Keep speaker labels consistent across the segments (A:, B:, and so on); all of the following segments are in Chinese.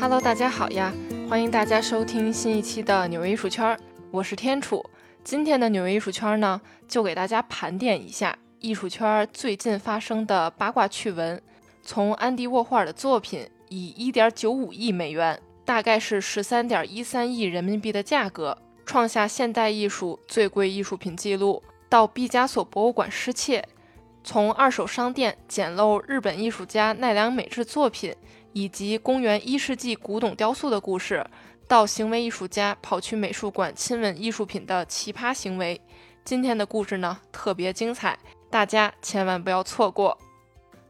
A: Hello，大家好呀！欢迎大家收听新一期的纽约艺术圈，我是天楚。今天的纽约艺术圈呢，就给大家盘点一下艺术圈最近发生的八卦趣闻。从安迪沃霍尔的作品以1.95亿美元，大概是13.13亿人民币的价格，创下现代艺术最贵艺术品记录，到毕加索博物馆失窃，从二手商店捡漏日本艺术家奈良美智作品。以及公元一世纪古董雕塑的故事，到行为艺术家跑去美术馆亲吻艺术品的奇葩行为。今天的故事呢特别精彩，大家千万不要错过。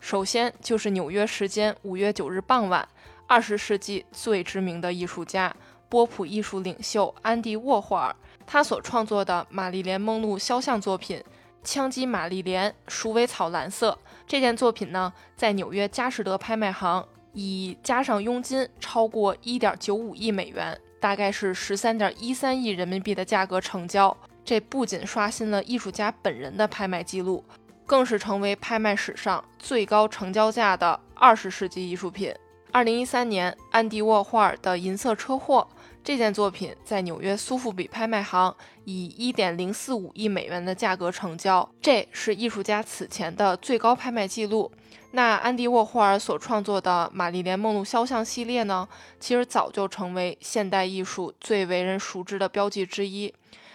A: 首先就是纽约时间五月九日傍晚，二十世纪最知名的艺术家波普艺术领袖安迪沃霍尔，他所创作的玛丽莲梦露肖像作品《枪击玛丽莲》鼠尾草蓝色这件作品呢，在纽约佳士得拍卖行。以加上佣金超过一点九五亿美元，大概是十三点一三亿人民币的价格成交。这不仅刷新了艺术家本人的拍卖记录，更是成为拍卖史上最高成交价的二十世纪艺术品。二零一三年，安迪沃霍尔的《银色车祸》这件作品在纽约苏富比拍卖行以一点零四五亿美元的价格成交，这是艺术家此前的最高拍卖记录。那安迪沃霍尔所创作的玛丽莲梦露肖像系列呢，其实早就成为现代艺术最为人熟知的标记之一。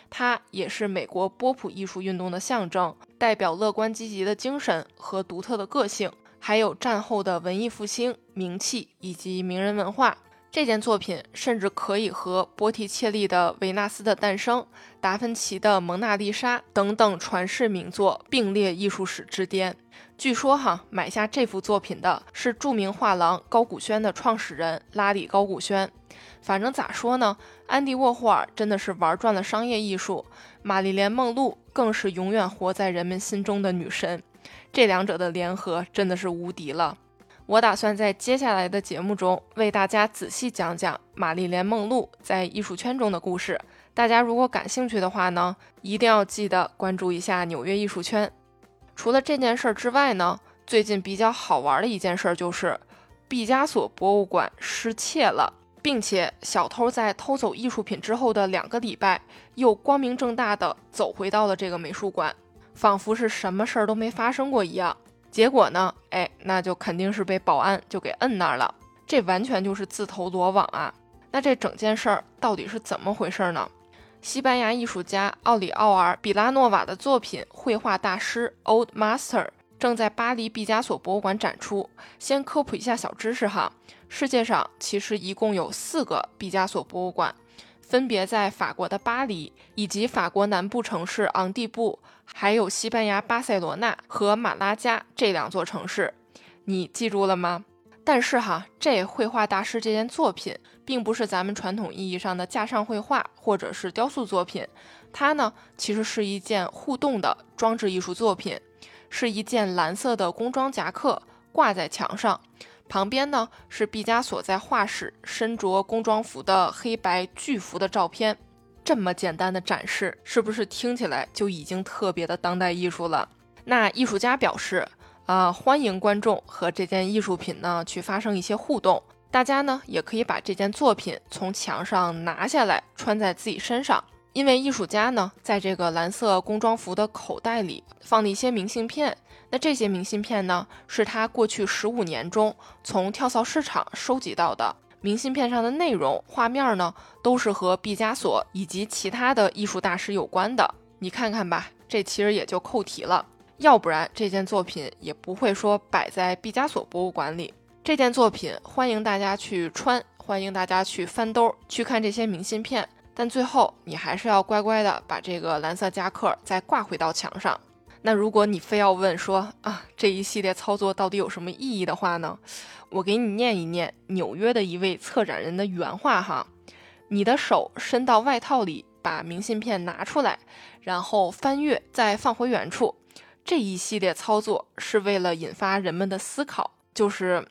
A: 它也是美国波普艺术运动的象征，代表乐观积极的精神和独特的个性，还有战后的文艺复兴、名气以及名人文化。这件作品甚至可以和波提切利的《维纳斯的诞生》、达芬奇的《蒙娜丽莎》等等传世名作并列艺术史之巅。据说哈，买下这幅作品的是著名画廊高古轩的创始人拉里高古轩。反正咋说呢，安迪沃霍尔真的是玩转了商业艺术，玛丽莲梦露更是永远活在人们心中的女神。这两者的联合真的是无敌了。我打算在接下来的节目中为大家仔细讲讲玛丽莲梦露在艺术圈中的故事。大家如果感兴趣的话呢，一定要记得关注一下纽约艺术圈。除了这件事儿之外呢，最近比较好玩的一件事就是，毕加索博物馆失窃了，并且小偷在偷走艺术品之后的两个礼拜，又光明正大的走回到了这个美术馆，仿佛是什么事儿都没发生过一样。结果呢，哎，那就肯定是被保安就给摁那儿了，这完全就是自投罗网啊！那这整件事儿到底是怎么回事呢？西班牙艺术家奥里奥尔·比拉诺瓦的作品《绘画大师 Old Master》正在巴黎毕加索博物馆展出。先科普一下小知识哈，世界上其实一共有四个毕加索博物馆，分别在法国的巴黎，以及法国南部城市昂蒂布，还有西班牙巴塞罗那和马拉加这两座城市。你记住了吗？但是哈，这绘画大师这件作品并不是咱们传统意义上的架上绘画或者是雕塑作品，它呢其实是一件互动的装置艺术作品，是一件蓝色的工装夹克挂在墙上，旁边呢是毕加索在画室身着工装服的黑白巨幅的照片。这么简单的展示，是不是听起来就已经特别的当代艺术了？那艺术家表示。啊，欢迎观众和这件艺术品呢去发生一些互动。大家呢也可以把这件作品从墙上拿下来，穿在自己身上。因为艺术家呢在这个蓝色工装服的口袋里放了一些明信片。那这些明信片呢是他过去十五年中从跳蚤市场收集到的。明信片上的内容、画面呢都是和毕加索以及其他的艺术大师有关的。你看看吧，这其实也就扣题了。要不然这件作品也不会说摆在毕加索博物馆里。这件作品欢迎大家去穿，欢迎大家去翻兜去看这些明信片。但最后你还是要乖乖的把这个蓝色夹克再挂回到墙上。那如果你非要问说啊这一系列操作到底有什么意义的话呢？我给你念一念纽约的一位策展人的原话哈：你的手伸到外套里，把明信片拿出来，然后翻阅，再放回原处。这一系列操作是为了引发人们的思考，就是，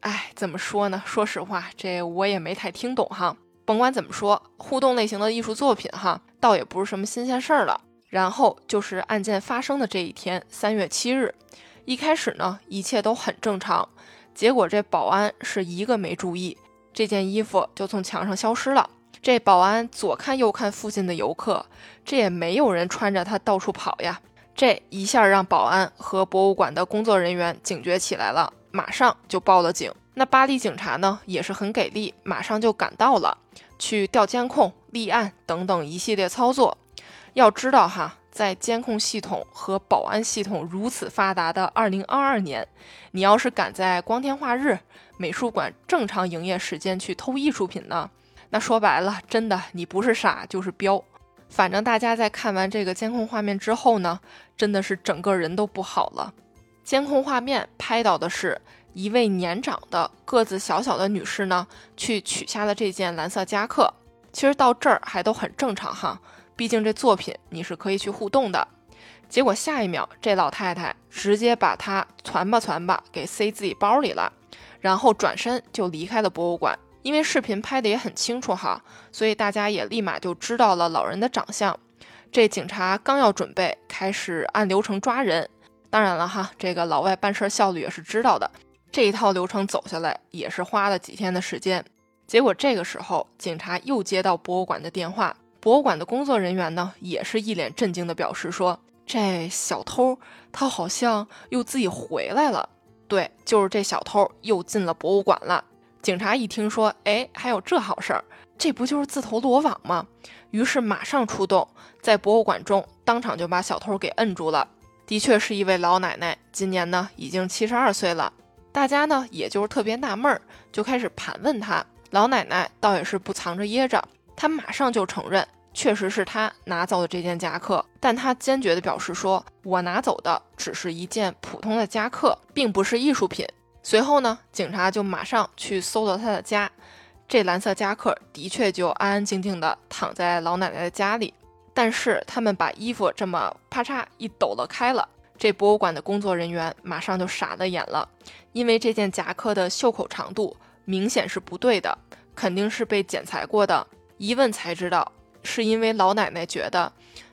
A: 哎，怎么说呢？说实话，这我也没太听懂哈。甭管怎么说，互动类型的艺术作品哈，倒也不是什么新鲜事儿了。然后就是案件发生的这一天，三月七日，一开始呢，一切都很正常，结果这保安是一个没注意，这件衣服就从墙上消失了。这保安左看右看附近的游客，这也没有人穿着它到处跑呀。这一下让保安和博物馆的工作人员警觉起来了，马上就报了警。那巴黎警察呢也是很给力，马上就赶到了，去调监控、立案等等一系列操作。要知道哈，在监控系统和保安系统如此发达的二零二二年，你要是敢在光天化日、美术馆正常营业时间去偷艺术品呢，那说白了，真的你不是傻就是彪。反正大家在看完这个监控画面之后呢，真的是整个人都不好了。监控画面拍到的是一位年长的个子小小的女士呢，去取下了这件蓝色夹克。其实到这儿还都很正常哈，毕竟这作品你是可以去互动的。结果下一秒，这老太太直接把它攒吧攒吧给塞自己包里了，然后转身就离开了博物馆。因为视频拍的也很清楚哈，所以大家也立马就知道了老人的长相。这警察刚要准备开始按流程抓人，当然了哈，这个老外办事效率也是知道的。这一套流程走下来也是花了几天的时间。结果这个时候，警察又接到博物馆的电话，博物馆的工作人员呢也是一脸震惊的表示说：“这小偷他好像又自己回来了。”对，就是这小偷又进了博物馆了。警察一听说，哎，还有这好事儿，这不就是自投罗网吗？于是马上出动，在博物馆中当场就把小偷给摁住了。的确是一位老奶奶，今年呢已经七十二岁了。大家呢也就是特别纳闷儿，就开始盘问他。老奶奶倒也是不藏着掖着，她马上就承认，确实是她拿走了这件夹克，但她坚决地表示说：“我拿走的只是一件普通的夹克，并不是艺术品。”随后呢，警察就马上去搜了他的家，这蓝色夹克的确就安安静静的躺在老奶奶的家里。但是他们把衣服这么啪嚓一抖了开了，这博物馆的工作人员马上就傻了眼了，因为这件夹克的袖口长度明显是不对的，肯定是被剪裁过的。一问才知道，是因为老奶奶觉得，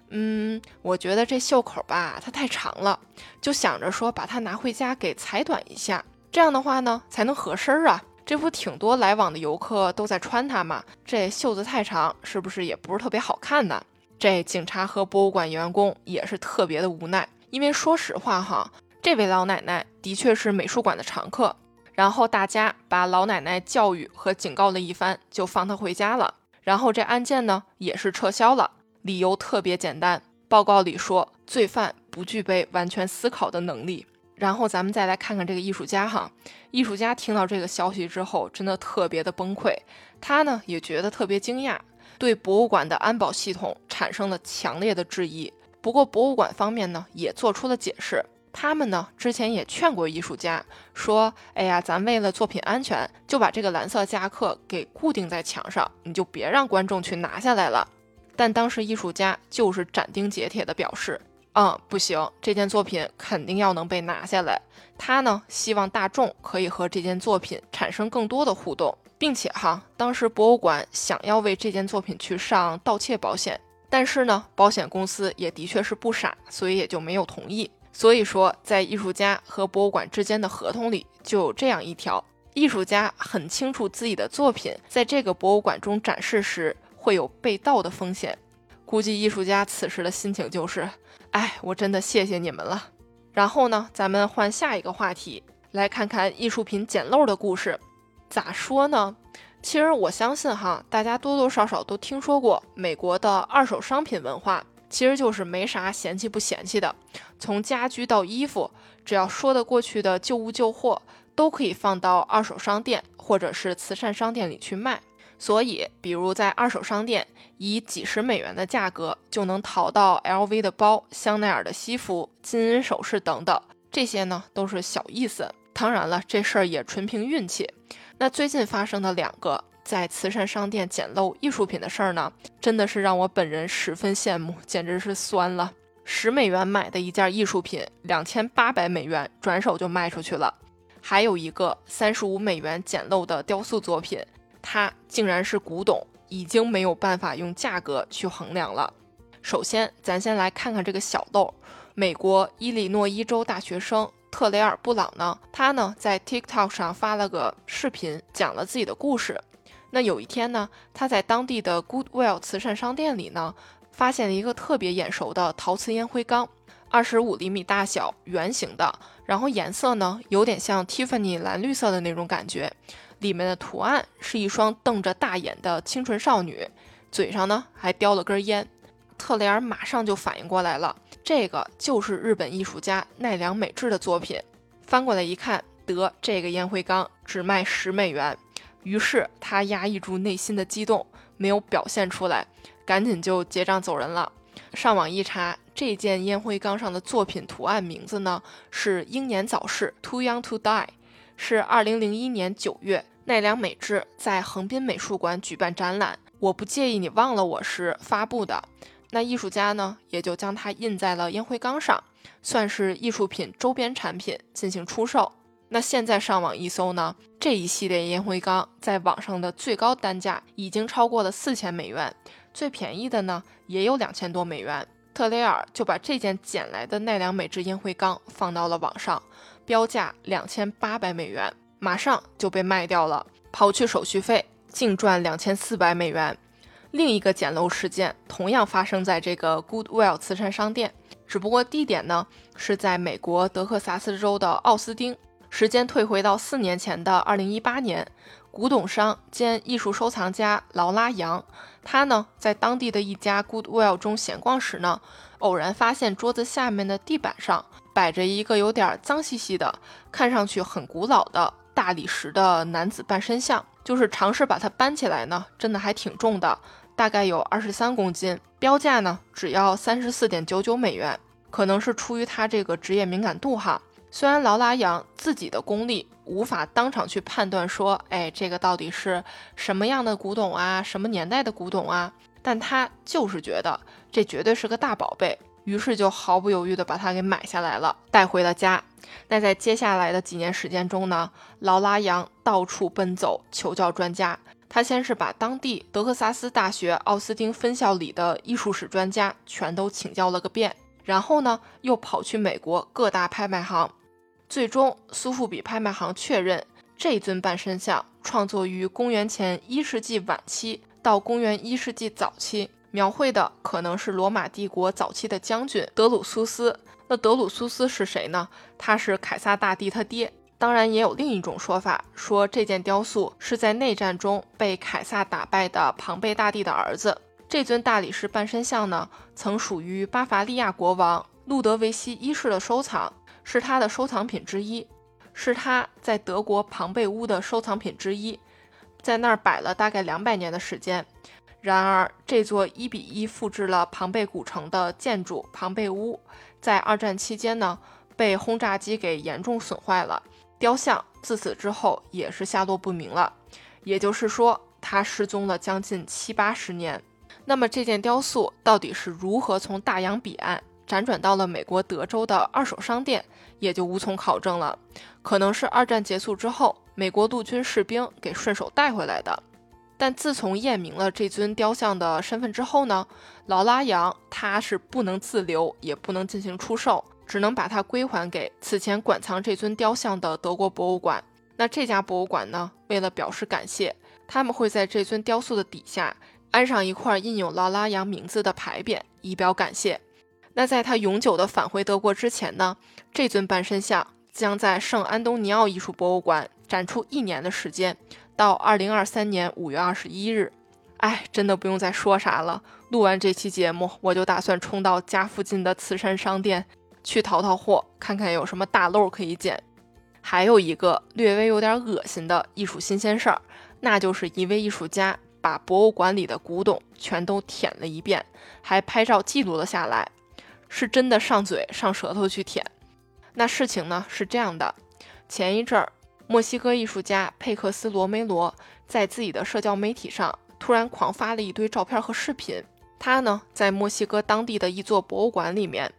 A: 嗯，我觉得这袖口吧，它太长了，就想着说把它拿回家给裁短一下。这样的话呢，才能合身儿啊！这不挺多来往的游客都在穿它吗？这袖子太长，是不是也不是特别好看呢？这警察和博物馆员工也是特别的无奈，因为说实话哈，这位老奶奶的确是美术馆的常客。然后大家把老奶奶教育和警告了一番，就放她回家了。然后这案件呢也是撤销了，理由特别简单，报告里说罪犯不具备完全思考的能力。然后咱们再来看看这个艺术家哈，艺术家听到这个消息之后，真的特别的崩溃，他呢也觉得特别惊讶，对博物馆的安保系统产生了强烈的质疑。不过博物馆方面呢也做出了解释，他们呢之前也劝过艺术家说，哎呀，咱为了作品安全，就把这个蓝色夹克给固定在墙上，你就别让观众去拿下来了。但当时艺术家就是斩钉截铁的表示。嗯，不行，这件作品肯定要能被拿下来。他呢，希望大众可以和这件作品产生更多的互动，并且哈，当时博物馆想要为这件作品去上盗窃保险，但是呢，保险公司也的确是不傻，所以也就没有同意。所以说，在艺术家和博物馆之间的合同里就有这样一条：艺术家很清楚自己的作品在这个博物馆中展示时会有被盗的风险。估计艺术家此时的心情就是。哎，我真的谢谢你们了。然后呢，咱们换下一个话题，来看看艺术品捡漏的故事。咋说呢？其实我相信哈，大家多多少少都听说过美国的二手商品文化，其实就是没啥嫌弃不嫌弃的。从家居到衣服，只要说得过去的旧物旧货，都可以放到二手商店或者是慈善商店里去卖。所以，比如在二手商店，以几十美元的价格就能淘到 LV 的包、香奈儿的西服、金银首饰等等，这些呢都是小意思。当然了，这事儿也纯凭运气。那最近发生的两个在慈善商店捡漏艺术品的事儿呢，真的是让我本人十分羡慕，简直是酸了。十美元买的一件艺术品，两千八百美元转手就卖出去了。还有一个三十五美元捡漏的雕塑作品。它竟然是古董，已经没有办法用价格去衡量了。首先，咱先来看看这个小豆。美国伊利诺伊州大学生特雷尔·布朗呢，他呢在 TikTok 上发了个视频，讲了自己的故事。那有一天呢，他在当地的 Goodwill 慈善商店里呢，发现了一个特别眼熟的陶瓷烟灰缸，二十五厘米大小，圆形的，然后颜色呢有点像 Tiffany 蓝绿色的那种感觉，里面的图案是一双瞪着大眼的清纯少女，嘴上呢还叼了根烟。特雷尔马上就反应过来了，这个就是日本艺术家奈良美智的作品。翻过来一看，得这个烟灰缸只卖十美元。于是他压抑住内心的激动，没有表现出来，赶紧就结账走人了。上网一查，这件烟灰缸上的作品图案名字呢是“英年早逝 ”，Too Young to Die，是二零零一年九月奈良美智在横滨美术馆举办展览“我不介意你忘了我”时发布的。那艺术家呢，也就将它印在了烟灰缸上，算是艺术品周边产品进行出售。那现在上网一搜呢，这一系列烟灰缸在网上的最高单价已经超过了四千美元，最便宜的呢也有两千多美元。特雷尔就把这件捡来的奈良美智烟灰缸放到了网上，标价两千八百美元，马上就被卖掉了，刨去手续费，净赚两千四百美元。另一个捡漏事件同样发生在这个 Goodwill 慈善商店，只不过地点呢是在美国德克萨斯州的奥斯汀。时间退回到四年前的二零一八年，古董商兼艺术收藏家劳拉杨，他呢在当地的一家 Goodwill 中闲逛时呢，偶然发现桌子下面的地板上摆着一个有点脏兮兮的、看上去很古老的大理石的男子半身像，就是尝试把它搬起来呢，真的还挺重的。大概有二十三公斤，标价呢只要三十四点九九美元，可能是出于他这个职业敏感度哈。虽然劳拉扬自己的功力无法当场去判断说，哎，这个到底是什么样的古董啊，什么年代的古董啊，但他就是觉得这绝对是个大宝贝，于是就毫不犹豫地把它给买下来了，带回了家。那在接下来的几年时间中呢，劳拉扬到处奔走求教专家。他先是把当地德克萨斯大学奥斯汀分校里的艺术史专家全都请教了个遍，然后呢，又跑去美国各大拍卖行，最终苏富比拍卖行确认这尊半身像创作于公元前一世纪晚期到公元一世纪早期，描绘的可能是罗马帝国早期的将军德鲁苏斯。那德鲁苏斯是谁呢？他是凯撒大帝他爹。当然，也有另一种说法，说这件雕塑是在内战中被凯撒打败的庞贝大帝的儿子。这尊大理石半身像呢，曾属于巴伐利亚国王路德维希一世的收藏，是他的收藏品之一，是他在德国庞贝屋的收藏品之一，在那儿摆了大概两百年的时间。然而，这座一比一复制了庞贝古城的建筑庞贝屋，在二战期间呢，被轰炸机给严重损坏了。雕像自此之后也是下落不明了，也就是说，他失踪了将近七八十年。那么这件雕塑到底是如何从大洋彼岸辗转到了美国德州的二手商店，也就无从考证了。可能是二战结束之后，美国陆军士兵给顺手带回来的。但自从验明了这尊雕像的身份之后呢，劳拉扬他是不能自留，也不能进行出售。只能把它归还给此前馆藏这尊雕像的德国博物馆。那这家博物馆呢？为了表示感谢，他们会在这尊雕塑的底下安上一块印有劳拉扬名字的牌匾，以表感谢。那在他永久的返回德国之前呢，这尊半身像将在圣安东尼奥艺术博物馆展出一年的时间，到二零二三年五月二十一日。哎，真的不用再说啥了。录完这期节目，我就打算冲到家附近的慈善商店。去淘淘货，看看有什么大漏可以捡。还有一个略微有点恶心的艺术新鲜事儿，那就是一位艺术家把博物馆里的古董全都舔了一遍，还拍照记录了下来，是真的上嘴上舌头去舔。那事情呢是这样的：前一阵儿，墨西哥艺术家佩克斯罗梅罗在自己的社交媒体上突然狂发了一堆照片和视频，他呢在墨西哥当地的一座博物馆里面。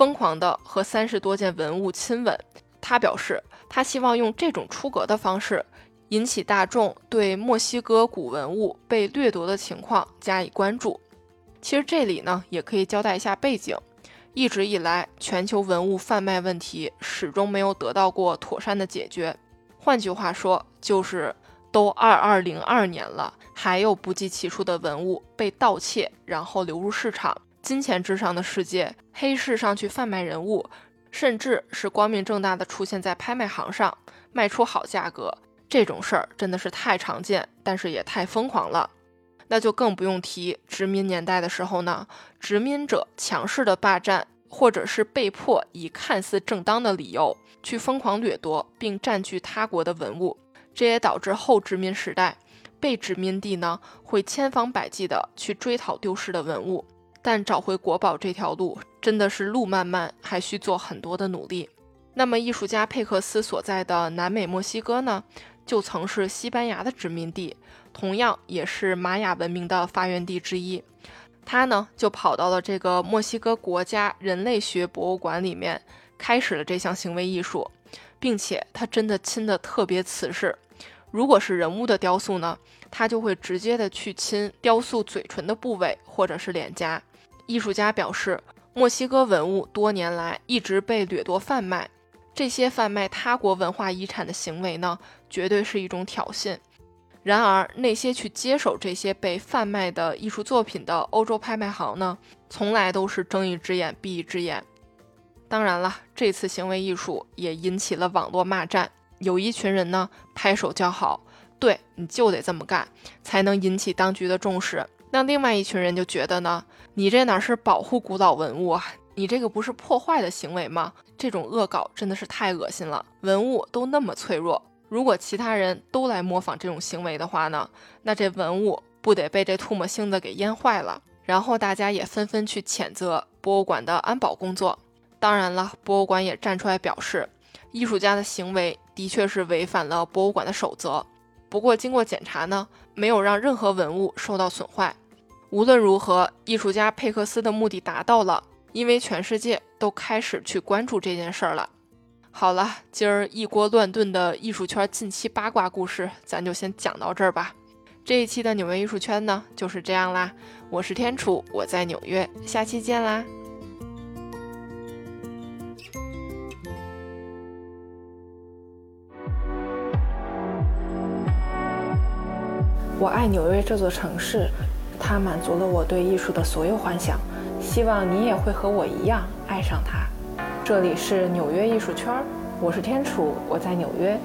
A: 疯狂地和三十多件文物亲吻。他表示，他希望用这种出格的方式引起大众对墨西哥古文物被掠夺的情况加以关注。其实这里呢，也可以交代一下背景。一直以来，全球文物贩卖问题始终没有得到过妥善的解决。换句话说，就是都二二零二年了，还有不计其数的文物被盗窃，然后流入市场。金钱至上的世界，黑市上去贩卖人物，甚至是光明正大的出现在拍卖行上卖出好价格，这种事儿真的是太常见，但是也太疯狂了。那就更不用提殖民年代的时候呢，殖民者强势的霸占，或者是被迫以看似正当的理由去疯狂掠夺并占据他国的文物，这也导致后殖民时代被殖民地呢会千方百计的去追讨丢失的文物，但找回国宝这条路真的是路漫漫，还需做很多的努力。那么艺术家佩克斯所在的南美墨西哥呢，就曾是西班牙的殖民地。同样也是玛雅文明的发源地之一，他呢就跑到了这个墨西哥国家人类学博物馆里面，开始了这项行为艺术，并且他真的亲的特别瓷实。如果是人物的雕塑呢，他就会直接的去亲雕塑嘴唇的部位或者是脸颊。艺术家表示，墨西哥文物多年来一直被掠夺贩卖，这些贩卖他国文化遗产的行为呢，绝对是一种挑衅。然而，那些去接手这些被贩卖的艺术作品的欧洲拍卖行呢，从来都是睁一只眼闭一只眼。当然了，这次行为艺术也引起了网络骂战，有一群人呢拍手叫好，对，你就得这么干，才能引起当局的重视。那另外一群人就觉得呢，你这哪是保护古老文物啊，你这个不是破坏的行为吗？这种恶搞真的是太恶心了，文物都那么脆弱。如果其他人都来模仿这种行为的话呢，那这文物不得被这唾沫星子给淹坏了？然后大家也纷纷去谴责博物馆的安保工作。当然了，博物馆也站出来表示，艺术家的行为的确是违反了博物馆的守则。不过经过检查呢，没有让任何文物受到损坏。无论如何，艺术家佩克斯的目的达到了，因为全世界都开始去关注这件事儿了。好了，今儿一锅乱炖的艺术圈近期八卦故事，咱就先讲到这儿吧。这一期的纽约艺术圈呢，就是这样啦。我是天楚，我在纽约，下期见啦。我爱纽约这座城市，它满足了我对艺术的所有幻想。希望你也会和我一样爱上它。这里是纽约艺术圈，我是天楚，我在纽约。